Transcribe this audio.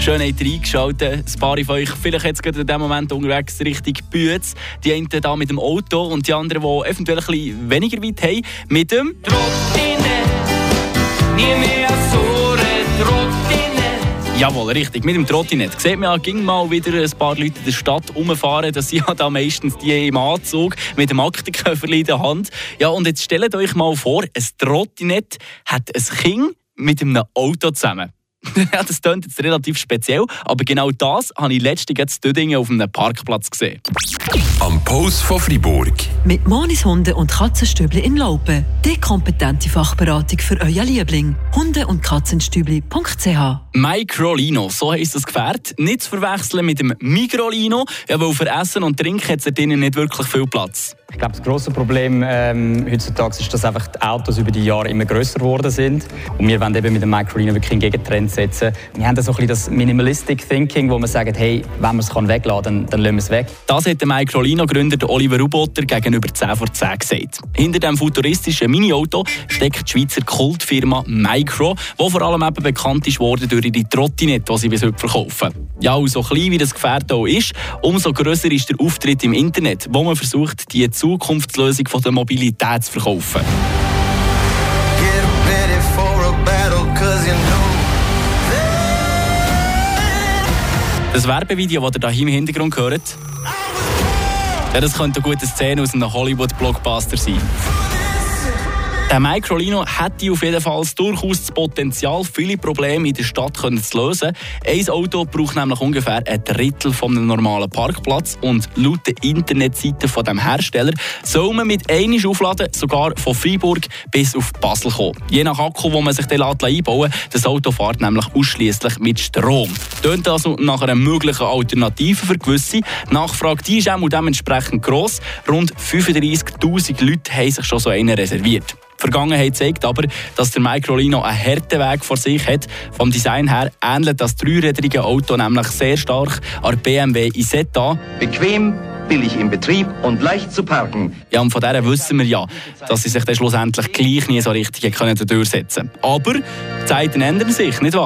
Schön habt ihr eingeschaltet. Ein paar von euch, vielleicht jetzt gerade in diesem Moment unterwegs Richtung Bütz. Die einen da mit dem Auto und die anderen, die eventuell ein bisschen weniger weit haben, mit dem Trottine, nie mehr so Trottine. Jawohl, richtig, mit dem Trottinett. Sieht man ja, ging mal wieder ein paar Leute in der Stadt rumfahren. Das sind ja da meistens die im Anzug mit dem Aktenköffer in der Hand. Ja, und jetzt stellt euch mal vor, ein Trottinett hat ein Kind mit einem Auto zusammen. ja, das klingt jetzt relativ speziell, aber genau das habe ich letztens in Dödingen auf einem Parkplatz gesehen. Am Post von Fribourg. Mit Monis Hunde und Katzenstübli in Laupen. Die kompetente Fachberatung für euer Liebling. Hunde- und Katzenstübli.ch Microlino, so heisst das Gefährt. Nicht zu verwechseln mit dem Migrolino, ja, weil für Essen und Trinken hat es drinnen nicht wirklich viel Platz. Ich glaube, das grosse Problem ähm, heutzutage ist, dass einfach die Autos über die Jahre immer grösser geworden sind. Und wir wollen eben mit dem Microlino wirklich einen Gegentrend setzen. Wir haben da so ein bisschen das Minimalistic Thinking, wo wir sagen, hey, wenn man es wegladen kann, dann, dann lassen wir es weg. Das hat der Microlino-Gründer Oliver Rubotter gegenüber 10 vor 10 gesagt. Hinter dem futuristischen Mini-Auto steckt die Schweizer Kultfirma Micro, die vor allem eben bekannt ist worden durch ihre Trottinette, die sie bis heute verkaufen. Ja, und so klein wie das Gefährt auch ist, umso grösser ist der Auftritt im Internet, wo man versucht, die Zukunftslösung von der Mobilität zu verkaufen. Das Werbevideo, das ihr hier im Hintergrund hört, ja, das könnte eine gute Szene aus einem Hollywood-Blockbuster sein. Der Microlino hätte auf jeden Fall durchaus das Potenzial, viele Probleme in der Stadt zu lösen. Ein Auto braucht nämlich ungefähr ein Drittel von einem normalen Parkplatz und laut der Internetseite von dem Hersteller soll man mit einem aufladen sogar von Freiburg bis auf Basel kommen. Je nach Akku, wo man sich den einbauen lässt, das Auto fährt nämlich ausschließlich mit Strom. Tönt also nach einer möglichen Alternative für gewisse. Die Nachfrage die ist auch dementsprechend gross. Rund 35'000 Leute haben sich schon so einen reserviert. Vergangenheit zeigt aber, dass der Microlino einen harten Weg vor sich hat. Vom Design her ähnelt das dreirädrige Auto nämlich sehr stark an BMW Isetta. Bequem, billig im Betrieb und leicht zu parken. Ja, und von der wissen wir ja, dass sie sich dann schlussendlich gleich nie so richtig können durchsetzen können. Aber Zeiten ändern sich, nicht wahr?